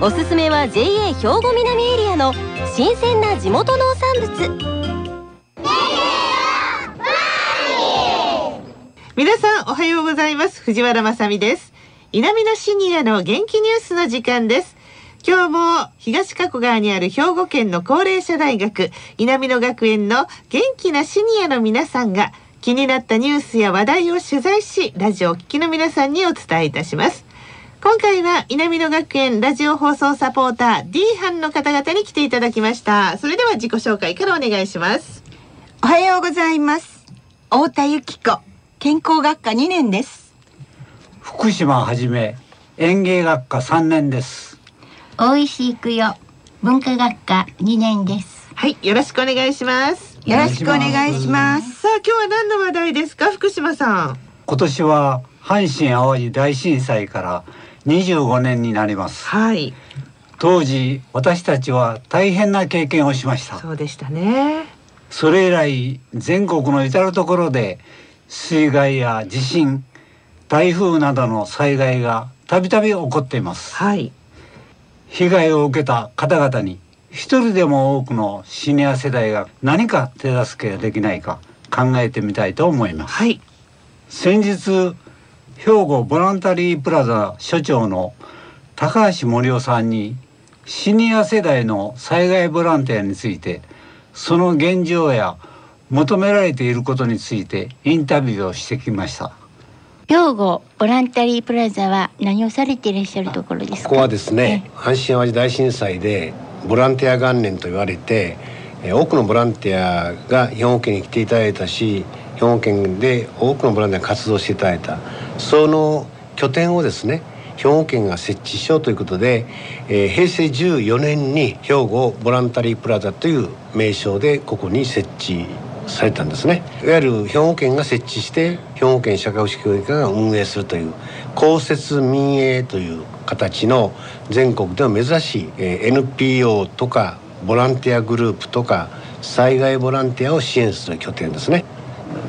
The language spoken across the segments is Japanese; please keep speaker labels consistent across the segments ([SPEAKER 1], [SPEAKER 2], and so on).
[SPEAKER 1] おすすめは JA 兵庫南エリアの新鮮な地元農産物。
[SPEAKER 2] 皆さんおはようございます。藤原まさです。南のシニアの元気ニュースの時間です。今日も東加古川にある兵庫県の高齢者大学南野学園の元気なシニアの皆さんが気になったニュースや話題を取材しラジオを聴きの皆さんにお伝えいたします。今回は南野学園ラジオ放送サポーター D 班の方々に来ていただきました。それでは自己紹介からお願いします。
[SPEAKER 3] おはようございます。太田由紀子健康学科2年です。
[SPEAKER 4] 福島はじめ園芸学科3年です。
[SPEAKER 5] 大石育代文化学科2年です。
[SPEAKER 2] はいよろしくお願いします。
[SPEAKER 3] よろしくお願いします。
[SPEAKER 2] さあ今日は何の話題ですか福島さん？
[SPEAKER 4] 今年は阪神淡路大震災から25年になります。
[SPEAKER 2] はい。
[SPEAKER 4] 当時私たちは大変な経験をしました。
[SPEAKER 2] そうでしたね。
[SPEAKER 4] それ以来全国の至る所で水害や地震台風などの災害がたびたび起こっています。
[SPEAKER 2] はい。
[SPEAKER 4] 被害を受けた方々に一人でも多くのシニア世代が何か手助けができないか考えてみたいと思います、
[SPEAKER 2] はい
[SPEAKER 4] 先日兵庫ボランタリープラザ所長の高橋森夫さんにシニア世代の災害ボランティアについてその現状や求められていることについてインタビューをしてきました。
[SPEAKER 5] 兵庫ボランタリープラザは何をされていらっしゃるところですか？
[SPEAKER 6] ここはですね阪神・淡路大震災でボランティア元年と言われてえー多くのボランティアが兵庫県に来ていただいたし兵庫県で多くのボランティアが活動していただいたその拠点をですね兵庫県が設置しようということで、えー平成14年に兵庫ボランタリープラザという名称でここに設置されたんですね。いわゆる兵庫県が設置して兵庫県社会福祉協議会が運営するという公設民営という形の全国では珍しい、えー NPO とかボランティアグループとか災害ボランティアを支援する拠点ですね。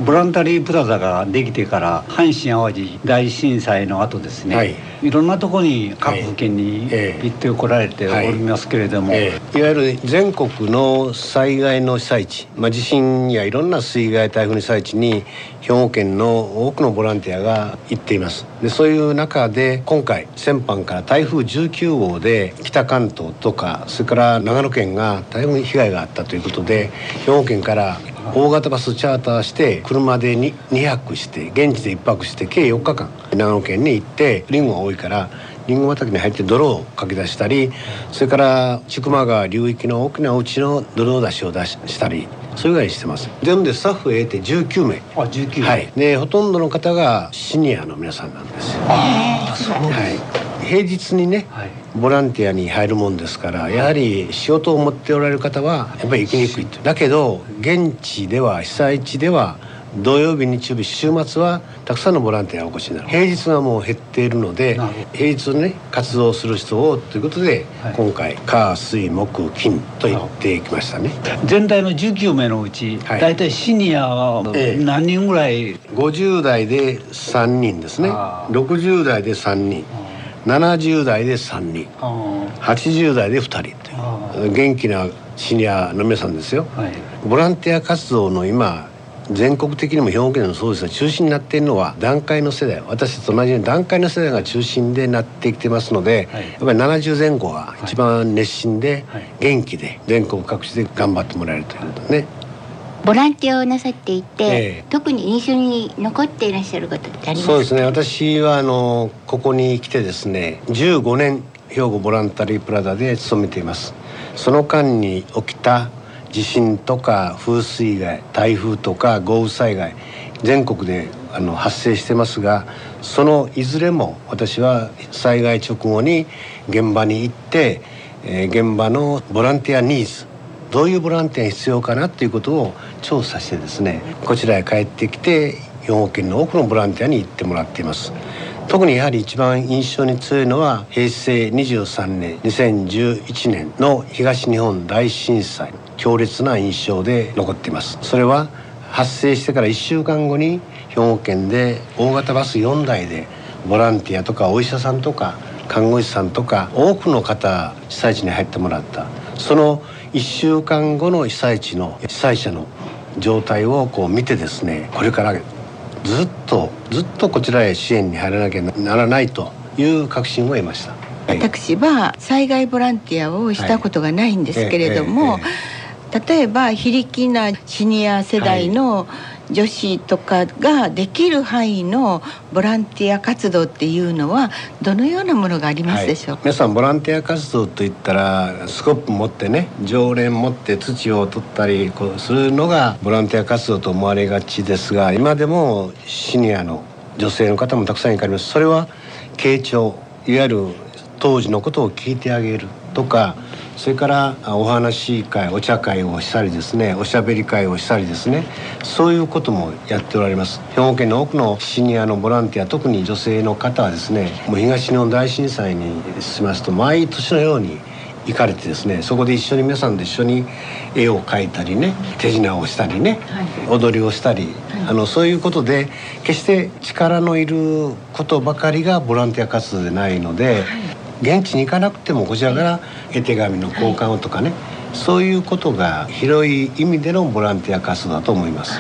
[SPEAKER 4] ボランタリープラザができてから阪神・淡路大震災の後ですね、
[SPEAKER 6] はい。
[SPEAKER 4] い、ろんなところに各府県に
[SPEAKER 6] ええ
[SPEAKER 4] 行ってこられておりますけれども、
[SPEAKER 6] ええ。いわゆる全国の災害の被災地、まあ、地震やいろんな水害台風の被災地に兵庫県の多くのボランティアが行っています。でそういう中で今回先般から台風19号で北関東とかそれから長野県が大変被害があったということで兵庫県から大型バスチャーターして車で 2, 2泊して現地で1泊して計4日間。長野県に行ってリンゴが多いからリンゴ畑に入って泥をかき出したりそれから千曲川流域の大きなお家の泥出しを出ししたりそういうぐらいしてます。全部でスタッフを得て19名。
[SPEAKER 4] あ19
[SPEAKER 6] はい。でほとんどの方がシニアの皆さんなんですよ。はい、平日にね
[SPEAKER 4] はい。
[SPEAKER 6] ボランティアに入るもんですからやはり仕事を持っておられる方はやっぱり行きにくいと。だけど現地では被災地では土曜日日曜日週末はたくさんのボランティアがお越しになる。平日はもう減っているので平日ね活動する人をということで、
[SPEAKER 4] はい。
[SPEAKER 6] 今回火水木金と言ってきましたね。
[SPEAKER 4] 全体の19名のうち、
[SPEAKER 6] はい。
[SPEAKER 4] 大体シニアは
[SPEAKER 6] ええ。
[SPEAKER 4] 何人ぐらい、
[SPEAKER 6] 50代で3人ですね。
[SPEAKER 4] あー。
[SPEAKER 6] 60代で3人70代で3人。
[SPEAKER 4] あ
[SPEAKER 6] 80代で2人と
[SPEAKER 4] あ
[SPEAKER 6] いう。元気なシニアの皆さんですよ。
[SPEAKER 4] ーはい。
[SPEAKER 6] ボランティア活動の今全国的にも兵庫県でもそうですが中心になっているのは段階の世代。私たちと同じように段階の世代が中心でなってきてますので、
[SPEAKER 4] はい。
[SPEAKER 6] やっぱり70前後が一番熱心で
[SPEAKER 4] はい。
[SPEAKER 6] 元気で全国各地で頑張ってもらえるということね。
[SPEAKER 5] ボランティアをなさっていて、
[SPEAKER 6] ええ。
[SPEAKER 5] 特に印象に残っていらっしゃることってありますか？
[SPEAKER 6] そうですね。私はあのここに来てですね15年兵庫ボランタリープラザで勤めています。その間に起きた地震とか風水害台風とか豪雨災害全国であの発生してますがそのいずれも私は災害直後に現場に行って、えー、現場のボランティアニーズどういうボランティアが必要かなっていうことを調査してですねこちらへ帰ってきて兵庫県の多くのボランティアに行ってもらっています。特にやはり一番印象に強いのは平成23年2011年の東日本大震災強烈な印象で残っています。それは発生してから1週間後に兵庫県で大型バス4台でボランティアとかお医者さんとか看護師さんとか多くの方被災地に入ってもらった。その1週間後の被災地の被災者の状態をこう見てですねこれからずっとずっとこちらへ支援に入らなきゃならないという確信を得ました。
[SPEAKER 3] 私は災害ボランティアをしたことがないんですけれども、例えば非力なシニア世代の女子とかができる範囲のボランティア活動っていうのはどのようなものがありますでしょう、
[SPEAKER 6] はい、皆さんボランティア活動といったらスコップ持ってね常連持って土を取ったりするのがボランティア活動と思われがちですが今でもシニアの女性の方もたくさんいられます。それは傾聴いわゆる当時のことを聞いてあげるとかそれからお話会お茶会をしたりですねおしゃべり会をしたりですねそういうこともやっておられます。兵庫県の多くのシニアのボランティア特に女性の方はですねもう東日本大震災にしますと毎年のように行かれてですねそこで一緒に皆さんで一緒に絵を描いたりね手品をしたりね、はい、踊りをしたり、はい、あのそういうことで決して力のいることばかりがボランティア活動でないので、はい現地に行かなくてもこちらから絵手紙の交換をとかね、はい、そういうことが広い意味でのボランティア活動だと思います。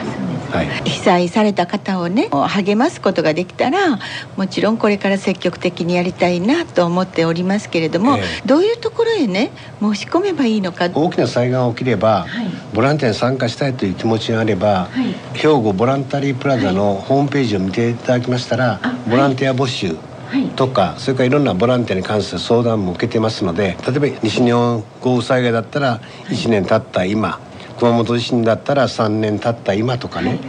[SPEAKER 3] はい、被災された方をね励ますことができたらもちろんこれから積極的にやりたいなと思っておりますけれども、えー、どういうところへね申し込めばいいのか？
[SPEAKER 6] 大きな災害が起きれば、はい、ボランティアに参加したいという気持ちがあれば、はい、兵庫ボランタリープラザのホームページを見ていただきましたら、ボランティア募集とか、はい、それからいろんなボランティアに関する相談も受けてますので例えば西日本豪雨災害だったら1年経った今、熊本地震だったら3年経った今とかね、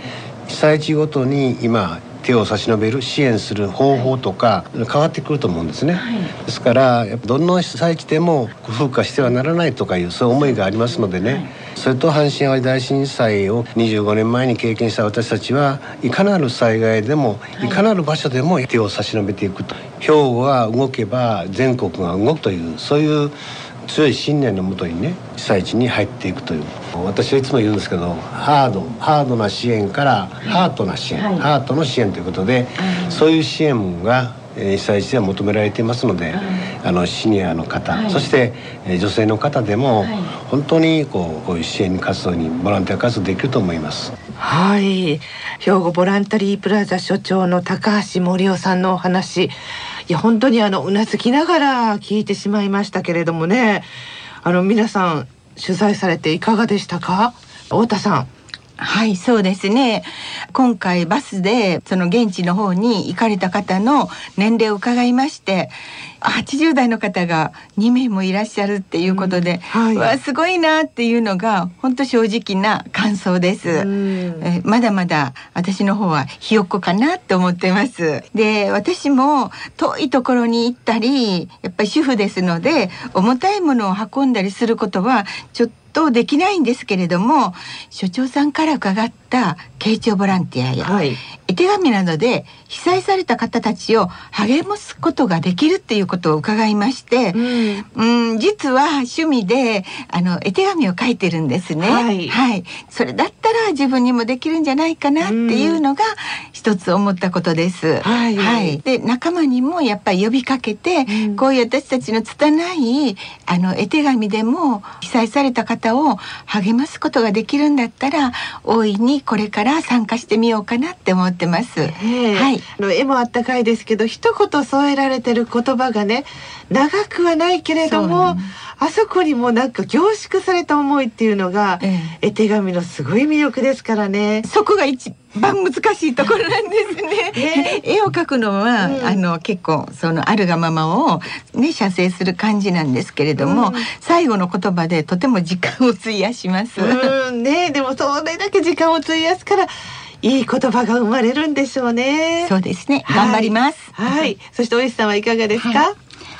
[SPEAKER 6] 被災地ごとに今手を差し伸べる支援する方法とか変わってくると思うんですね、はい、ですからどの被災地でも風化してはならないとかいうそういう思いがありますのでね、はい、それと阪神・淡路大震災を25年前に経験した私たちはいかなる災害でも、い、かなる場所でも手を差し伸べていくと。兵庫が動けば全国が動くというそういう強い信念のもとにね被災地に入っていくという。私はいつも言うんですけどハードハードな支援からハートな支援、はい、ハートの支援ということで、そういう支援が被災地では求められていますので、あのシニアの方、はい、そして女性の方でも、本当にこうこういう支援活動にボランティア活動できると思います。
[SPEAKER 2] はい。兵庫ボランタリープラザ所長の高橋森夫さんのお話いや本当にあのうなずきながら聞いてしまいましたけれどもね。あの皆さん取材されていかがでしたか？太田さん
[SPEAKER 3] はいそうですね。今回バスでその現地の方に行かれた方の年齢を伺いまして80代の方が2名もいらっしゃるっていうことで、うんはい、わすごいなっていうのが本当正直な感想です、うん、えまだまだ私の方はひよっこかなって思ってます。で私も遠いところに行ったりやっぱり主婦ですので重たいものを運んだりすることはちょっととできないんですけれども所長さんから伺った慶長ボランティアや、はい、絵手紙などで被災された方たちを励ますことができるっていうことを伺いまして、うん、うん実は趣味であの絵手紙を書いてるんですね、はい、はい、それだったら自分にもできるんじゃないかなっていうのが一つ思ったことです。はい、はい、で仲間にもやっぱり呼びかけて、うん、こういう私たちの拙いあの絵手紙でも被災された方を励ますことができるんだったら大いにこれから参加してみようかなって思ってます。
[SPEAKER 2] はい、の絵もあったかいですけど一言添えられてる言葉がね長くはないけれどもあそこにもなんか凝縮された思いっていうのが、ええ、絵手紙のすごい魅力ですからね。
[SPEAKER 3] そこが一番難しいところなんですね。絵を描くのは、うん、あの結構そのあるがままをね写生する感じなんですけれども、うん、最後の言葉でとても時間を費やします。
[SPEAKER 2] うん。ねでもそれだけ時間を費やすからいい言葉が生まれるんでしょうね。
[SPEAKER 3] そうですね。
[SPEAKER 2] はい
[SPEAKER 3] 頑張ります。
[SPEAKER 2] はい、そしてお石さんはいかがですか、
[SPEAKER 5] は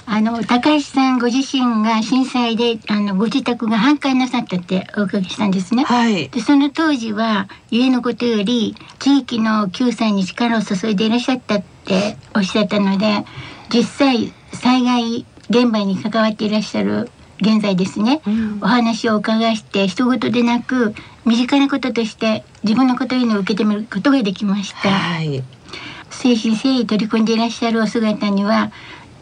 [SPEAKER 5] あの高橋さんご自身が震災であのご自宅が半壊なさったってお伺いしたんですね。
[SPEAKER 2] はい
[SPEAKER 5] でその当時は家のことより地域の救済に力を注いでいらっしゃったっておっしゃったので実際災害現場に関わっていらっしゃる現在ですね、
[SPEAKER 2] うん
[SPEAKER 5] お話をお伺いして人事でなく身近なこととして自分のことというのを受け止めることができました。
[SPEAKER 2] はい
[SPEAKER 5] 誠心誠意取り組んでいらっしゃるお姿には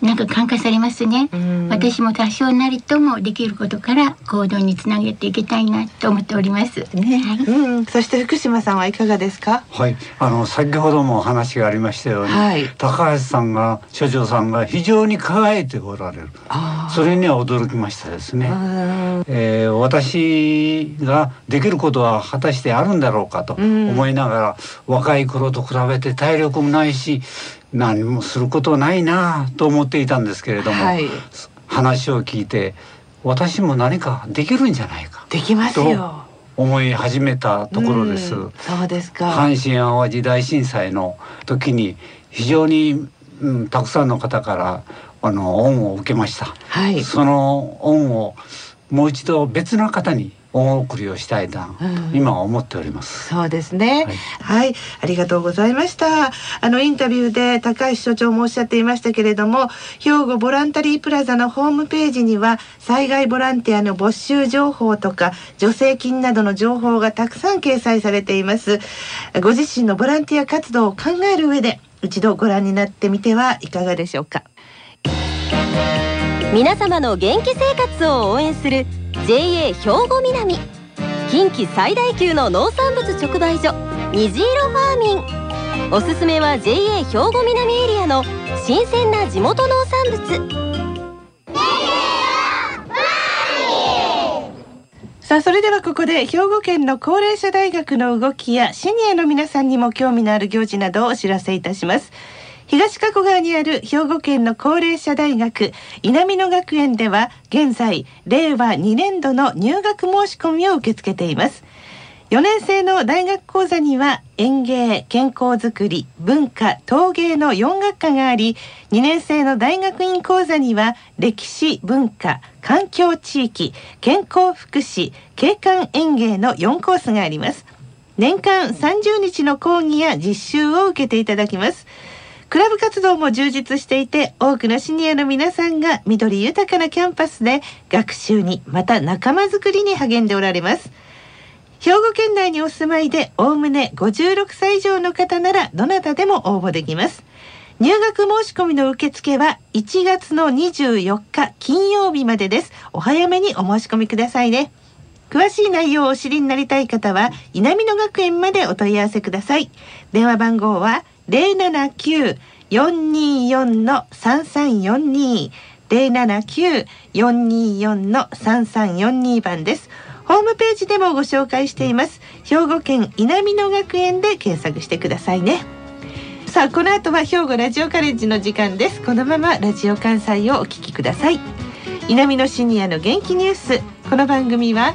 [SPEAKER 5] なんか感化されますね、
[SPEAKER 2] うん。
[SPEAKER 5] 私も多少なりともできることから行動につなげていきたいなと思っております。
[SPEAKER 2] ね。
[SPEAKER 5] はい。
[SPEAKER 2] うん、そして福島さんはいかがですか？
[SPEAKER 4] はい、あの先ほどもお話がありましたように、
[SPEAKER 2] はい。
[SPEAKER 4] 高橋さんが所長さんが非常に輝いておられる。
[SPEAKER 2] あ
[SPEAKER 4] それには驚きましたですね。
[SPEAKER 2] うん
[SPEAKER 4] えー私ができることは果たしてあるんだろうかと
[SPEAKER 2] うん
[SPEAKER 4] 思いながら、若い頃と比べて体力もないし何もすることないなと思っていたんですけれども、
[SPEAKER 2] はい
[SPEAKER 4] 話を聞いて私も何かできるんじゃないか
[SPEAKER 2] できますよ
[SPEAKER 4] 思い始めたところです。
[SPEAKER 2] うんそうですか
[SPEAKER 4] 阪神・淡路大震災の時に非常に、うん、たくさんの方からあの恩を受けました。
[SPEAKER 2] はい
[SPEAKER 4] その恩をもう一度別の方に恩送りをしたいな、
[SPEAKER 2] うん
[SPEAKER 4] 今は思っております。
[SPEAKER 2] そうですね。
[SPEAKER 4] は
[SPEAKER 2] はいい、ありがとうございました。あのインタビューで高橋所長もおっしゃっていましたけれども、兵庫ボランタリープラザのホームページには災害ボランティアの募集情報とか助成金などの情報がたくさん掲載されています。ご自身のボランティア活動を考える上で一度ご覧になってみてはいかがでしょうか。
[SPEAKER 1] 皆様の元気生活を応援する JA 兵庫南。近畿最大級の農産物直売所虹色ファーミン。おすすめは JA 兵庫南エリアの新鮮な地元農産物。
[SPEAKER 2] さあそれではここで兵庫県の高齢者大学の動きやシニアの皆さんにも興味のある行事などをお知らせいたします。東加古川にある兵庫県の高齢者大学稲美野学園では現在令和2年度の入学申し込みを受け付けています4年生の大学講座には園芸、健康づくり、文化、陶芸の4学科があり、2年生の大学院講座には歴史、文化、環境地域、健康福祉、景観園芸の4コースがあります。年間30日の講義や実習を受けていただきます。クラブ活動も充実していて多くのシニアの皆さんが緑豊かなキャンパスで学習にまた仲間づくりに励んでおられます。兵庫県内にお住まいでおおむね56歳以上の方ならどなたでも応募できます。入学申し込みの受付は1月の24日金曜日までです。お早めにお申し込みくださいね。詳しい内容をお知りになりたい方は稲美野学園までお問い合わせください。電話番号は079-424の3342 079-424の3342番です。ホームページでもご紹介しています。兵庫県稲美野学園で検索してくださいね。さあこの後は兵庫ラジオカレッジの時間です。このままラジオ関西をお聞きください。稲美野シニアの元気ニュース。この番組は